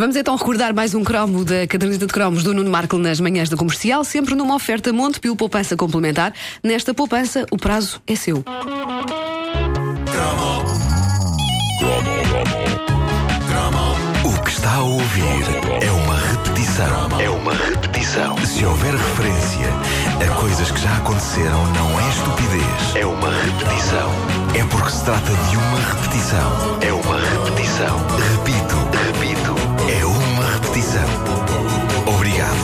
Vamos então recordar mais um cromo da caderneta de cromos do Nuno Marco nas manhãs da comercial, sempre numa oferta Montepio Poupança Complementar. Nesta poupança, o prazo é seu. O que está a ouvir é uma repetição. É uma repetição. Se houver referência a coisas que já aconteceram, não é estupidez. É uma repetição. É porque se trata de uma repetição. É uma repetição. Repito, Obrigado.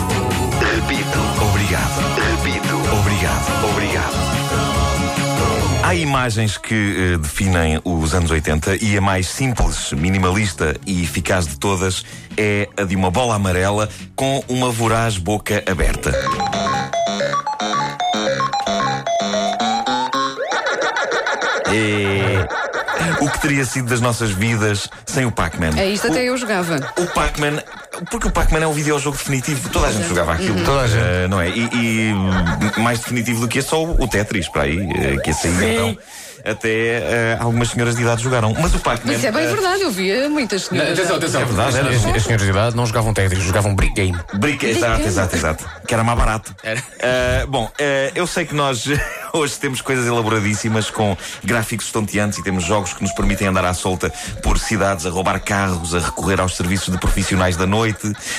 Repito. Obrigado. Repito. Obrigado. Obrigado. Há imagens que eh, definem os anos 80 e a mais simples, minimalista e eficaz de todas é a de uma bola amarela com uma voraz boca aberta. É o que teria sido das nossas vidas sem o Pac-Man. É isto até eu jogava. O Pac-Man, porque o Pac-Man é um videojogo definitivo. Toda a gente jogava aquilo. Toda a gente. Eh, não é? E, e mais definitivo do que é só o Tetris, para aí, eh, que esse aí então. Até eh, algumas senhoras de idade jogaram. Mas o Pac-Man. Isso é bem verdade, eu via muitas senhoras. Atenção, atenção. É verdade, era. As, as senhoras de idade não jogavam Tetris, jogavam Brick Game. Brick, exato, exato, exato. Que era mais barato. Era. Bom, eu sei que nós hoje temos coisas elaboradíssimas com gráficos estonteantes e temos jogos que nos permitem andar à solta por cidades, a roubar carros, a recorrer aos serviços de profissionais da noite,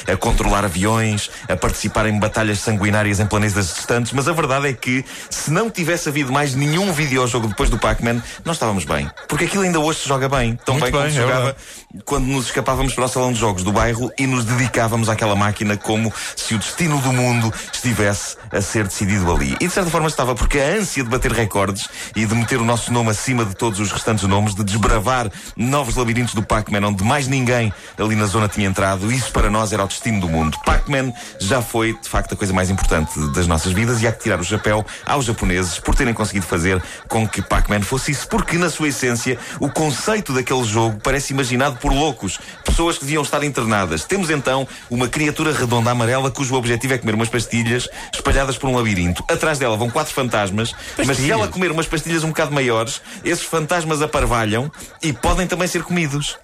a controlar aviões, a participar em batalhas sanguinárias em planetas distantes. Mas a verdade é que se não tivesse havido mais nenhum videojogo depois do Pac-Man, nós estávamos bem. Porque aquilo ainda hoje se joga bem. Tão Muito bem, como bem, se é jogava verdade. quando nos escapávamos para o salão de jogos do bairro e nos dedicávamos àquela máquina como se o destino do mundo estivesse a ser decidido ali. E de certa forma estava, porque a ânsia de bater recordes e de meter o nosso nome acima de todos os restantes nomes, de desbravar novos labirintos do Pac-Man onde mais ninguém ali na zona tinha entrado, isso para nós era o destino do mundo. Pac-Man já foi, de facto, a coisa mais importante das nossas vidas e há que tirar o chapéu aos japoneses por terem conseguido fazer com que Pac-Man fosse isso, porque na sua essência o conceito daquele jogo parece imaginado por loucos, pessoas que deviam estar internadas. Temos então uma criatura redonda amarela cujo objetivo é comer umas pastilhas espalhadas por um labirinto. Atrás dela vão quatro fantasmas, mas se ela comer umas pastilhas um bocado maiores, esses fantasmas aparvalham e podem também ser comidos.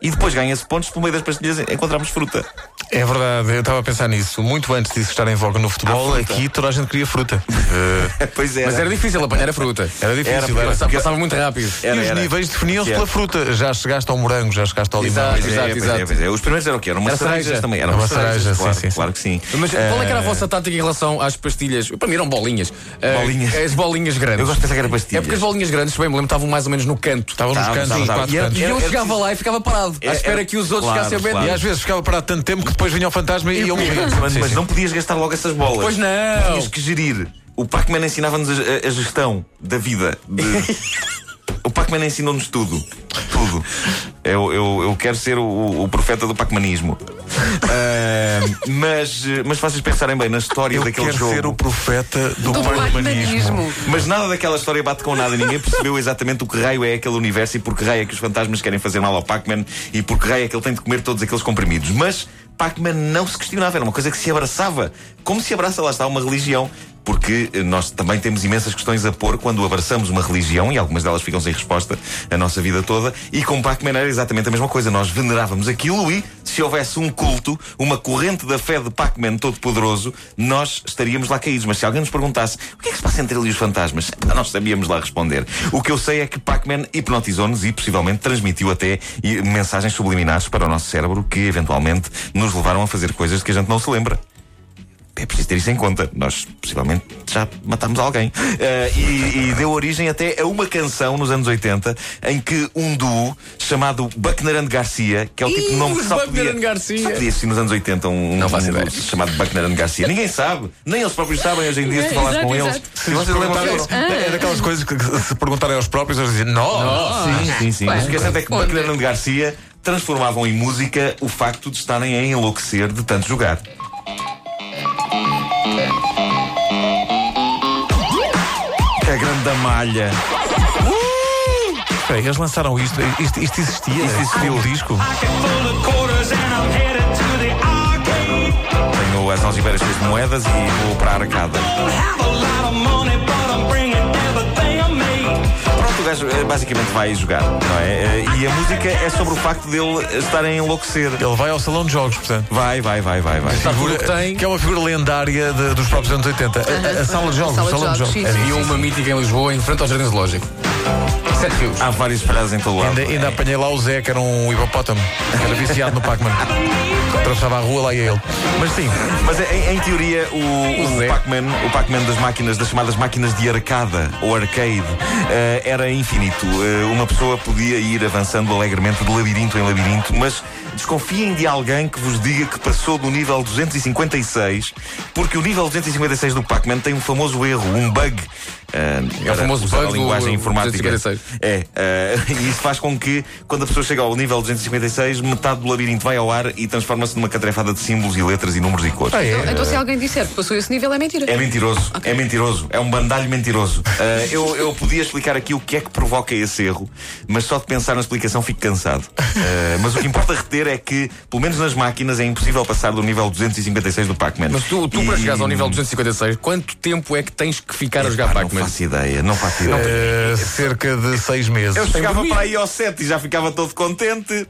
E depois ganha-se pontos pelo meio das pastilhas encontramos fruta. É verdade, eu estava a pensar nisso. Muito antes disso estar em voga no futebol, aqui toda a gente queria fruta. Eh, pois era. Mas era difícil apanhar a fruta. era difícil, Era, era. porque- Passava, muito rápido. Era, e os era. níveis definiam-se pela é. fruta. Já chegaste ao morango, já chegaste ao limão. Exato, Pois é, exato, pois exato. é, pois é. Os primeiros eram o quê? Eram umas Era cerejas cereja. também. Eram Uma umas cerejas, claro, sim, sim. claro que sim. Mas qual é que era a Eh, vossa tática em relação às pastilhas? Para mim eram bolinhas. Eh, Bolinhas. As bolinhas grandes. Eu gosto de pensar que era pastilhas. É porque as bolinhas grandes, bem me lembro, estavam mais ou menos no canto. Estavam nos cantos, E. E eu chegava lá e ficava parado, à Era- espera era- que os outros claro, ficassem claro. E às vezes ficava parado tanto tempo que depois vinha o fantasma e eu morria. Mas, mas não podias gastar logo essas bolas. Pois não. Tinhas que gerir. O Pac-Man ensinava-nos a, a- a gestão da vida. de- o Pac-Man ensinou-nos tudo. Tudo. Eu, eu, eu quero ser o, o profeta do Pac-Manismo. Ah, mas, mas se vocês pensarem bem na história Eu daquele quero jogo. ser o profeta do Do pac-manismo. pac-manismo. Mas nada daquela história bate com nada. Ninguém percebeu exatamente o que raio é aquele universo e por que raio é que os fantasmas querem fazer mal ao Pac-Man e por que raio é que ele tem de comer todos aqueles comprimidos. Mas Pac-Man não se questionava, era uma coisa que se abraçava. Como se abraça, lá está, uma religião. Porque nós também temos imensas questões a pôr quando abraçamos uma religião e algumas delas ficam sem resposta a nossa vida toda. E com Pac-Man era exatamente a mesma coisa. Nós venerávamos aquilo e, se houvesse um culto, uma corrente da fé de Pac-Man todo-poderoso, nós estaríamos lá caídos. Mas se alguém nos perguntasse o que é que se passa entre ele e os fantasmas, nós sabíamos lá responder. O que eu sei é que Pac-Man hipnotizou-nos e possivelmente transmitiu até mensagens subliminares para o nosso cérebro que eventualmente nos levaram a fazer coisas que a gente não se lembra. É preciso ter isso em conta. Nós possivelmente já matámos alguém. Eh, e, e deu origem até a uma canção nos anos 80 em que um duo chamado Buckner and Garcia, que é o tipo de nome que só Buckner podia, and Garcia. só podia existir nos anos 80 um, Não faço um ideia. duo chamado Buckner and Garcia. Ninguém sabe, nem eles próprios sabem hoje em dia se falas Exato, com eles. Se vocês lembram É daquelas coisas que se perguntarem aos próprios, eles dizem, não. Sim, sim, sim. Mas o que é certo é que Onde? Buckner and Garcia transformavam em música o facto de estarem a enlouquecer de tanto jogar. A grande malha. Espera eles lançaram isto. Isto, isto existia? Isto existiu. Como disco? Tenho as algibeiras cheias de moedas e vou para a arcada. Pronto, o gajo eh, basicamente vai jogar, não é? Eh, E a música é sobre o facto dele estar a enlouquecer. Ele vai ao salão de jogos, portanto. Vai, vai, vai, vai, vai. Está o que tem. que é uma figura lendária de- dos próprios anos 80. A- A, a sala de jogos, Sala o de salão de jogos, jogos. sim, sim, Havia uma mítica em Lisboa, em frente ao Jardim Zoológico. Sete fios. Há várias espalhadas em todo lado. Ainda, ainda apanhei lá o Zé, que era um hipopótamo, que era viciado no Pac-Man. Atravessava a rua, lá ia ele. Mas sim, Mas em, em teoria o, O o. Pac-Man, o Pac-Man das máquinas, das chamadas máquinas de arcada ou arcade, eh, era infinito. Eh, uma pessoa podia ir avançando alegremente de labirinto em labirinto, mas desconfiem de alguém que vos diga que passou do nível 256, porque o nível 256 do Pac-Man tem um famoso erro, um bug. eh, É o famoso bug a do linguagem informática. 256. É, eh, e isso faz com que, quando a pessoa chega ao nível 256, metade do labirinto vai ao ar e transforma-se numa catrefada de símbolos e letras e números e cores. ah, é. Então, se alguém disser que passou esse nível, é mentira. É mentiroso, é mentiroso, é um bandalho mentiroso. Ah, eu, eu podia explicar aqui o que é que provoca esse erro, mas só de pensar na explicação fico cansado. Ah, mas o que importa reter é que, pelo menos nas máquinas, é impossível passar do nível 256 do Pac-Man. Mas tu, tu E- para chegares ao nível 256, quanto tempo é que tens que ficar a jogar Pá, não Pac-Man? faço ideia, não faço ideia. Eh, cerca de seis meses. Eu chegava para aí ao 7 e já ficava todo contente.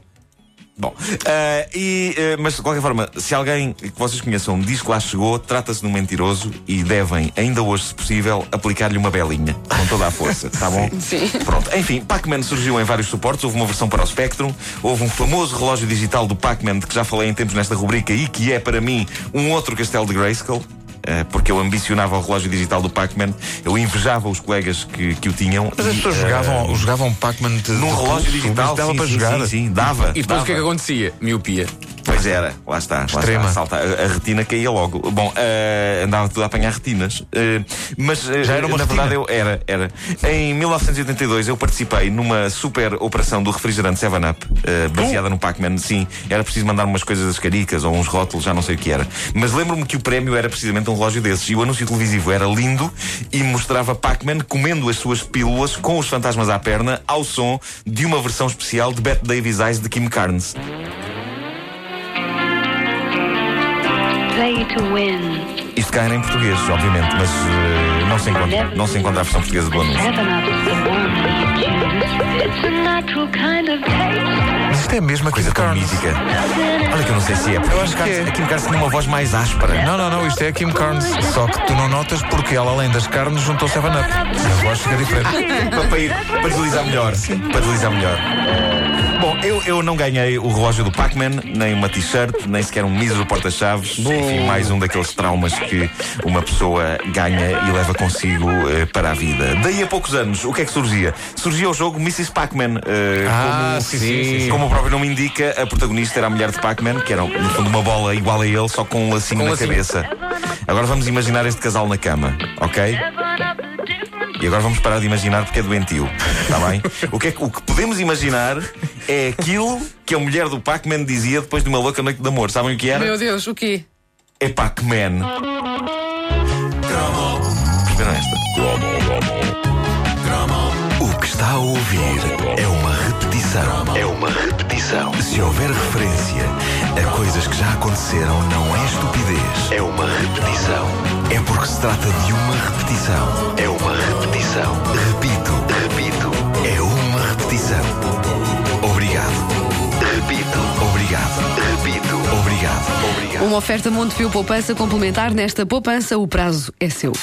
Bom, ah, e, ah, mas de qualquer forma, se alguém que vocês conheçam diz que lá chegou, trata-se de um mentiroso e devem, ainda hoje, se possível, aplicar-lhe uma belinha com toda a força, tá bom? Sim. Pronto, enfim, Pac-Man surgiu em vários suportes. Houve uma versão para o Spectrum, houve um famoso relógio digital do Pac-Man de que já falei em tempos nesta rubrica e que é, para mim, um outro castelo de Grayskull. Eh, Porque eu ambicionava o relógio digital do Pac-Man, eu invejava os colegas que, que o tinham. Mas as pessoas eh, jogavam, jogavam Pac-Man de, num relógio digital dava sim, para sim, jogar. Sim, sim, dava. E depois o que é que dava. acontecia? Miopia. Pois era, lá está. Lá Extrema. está salta- a, retina caía logo. Bom, eh, andava tudo a apanhar retinas. Eh, mas eh, Já era uma na retina? verdade eu era, era. Em 1982 eu participei numa super operação do refrigerante 7-Up, eh, baseada no Pac-Man. Sim, era preciso mandar umas coisas das caricas ou uns rótulos, já não sei o que era. Mas lembro-me que o prémio era precisamente um relógio desses. E o anúncio televisivo era lindo e mostrava Pac-Man comendo as suas pílulas com os fantasmas à perna ao som de uma versão especial de Bette Davis Eyes de Kim Carnes. Play to win. Isto cá era em português, obviamente, mas eh, não, se encontra, não se encontra a versão portuguesa do anúncio. Taste. Mas isto é mesmo a Coisa Kim tão Carnes. mítica. Olha que eu não sei se é, porque Eu acho a Kim que Carnes- é. a Kim Carnes tinha uma voz mais áspera. Não, não, não, isto é a Kim Carnes. Só que tu não notas porque ela, além das carnes, juntou 7-Up. A voz fica diferente. para, para, ir, para deslizar melhor. Para deslizar melhor. Bom, eu, eu não ganhei o relógio do Pac-Man, nem uma t-shirt, nem sequer um mísero porta-chaves. Enfim, mais um daqueles traumas que uma pessoa ganha e leva consigo eh, para a vida. Daí a poucos anos, o que é que surgia? Surgia o jogo Mrs. Pac-Man. eh, Ah, como, sim, sim, sim, sim. como o próprio nome indica, a protagonista era a mulher de Pac-Man, que era, no fundo, uma bola igual a ele, só com um lacinho Com um na lacinho. cabeça. Agora vamos imaginar este casal na cama, ok? E agora vamos parar de imaginar porque é doentio. Está bem? O que, é que- o que podemos imaginar é aquilo que a mulher do Pac-Man dizia depois de uma louca noite de amor. Sabem o que era? Meu Deus, o quê? É Pac-Man. Perceberam esta? O que está a ouvir é uma repetição. É uma repetição. Se houver referência a coisas que já aconteceram, não é estupidez. É uma repetição. Se trata de uma repetição. É uma repetição. Repito, repito. É uma repetição. Obrigado. Repito. Obrigado. Repito. Obrigado. Obrigado. Uma oferta Montepio Poupança complementar. Nesta poupança, o prazo é seu.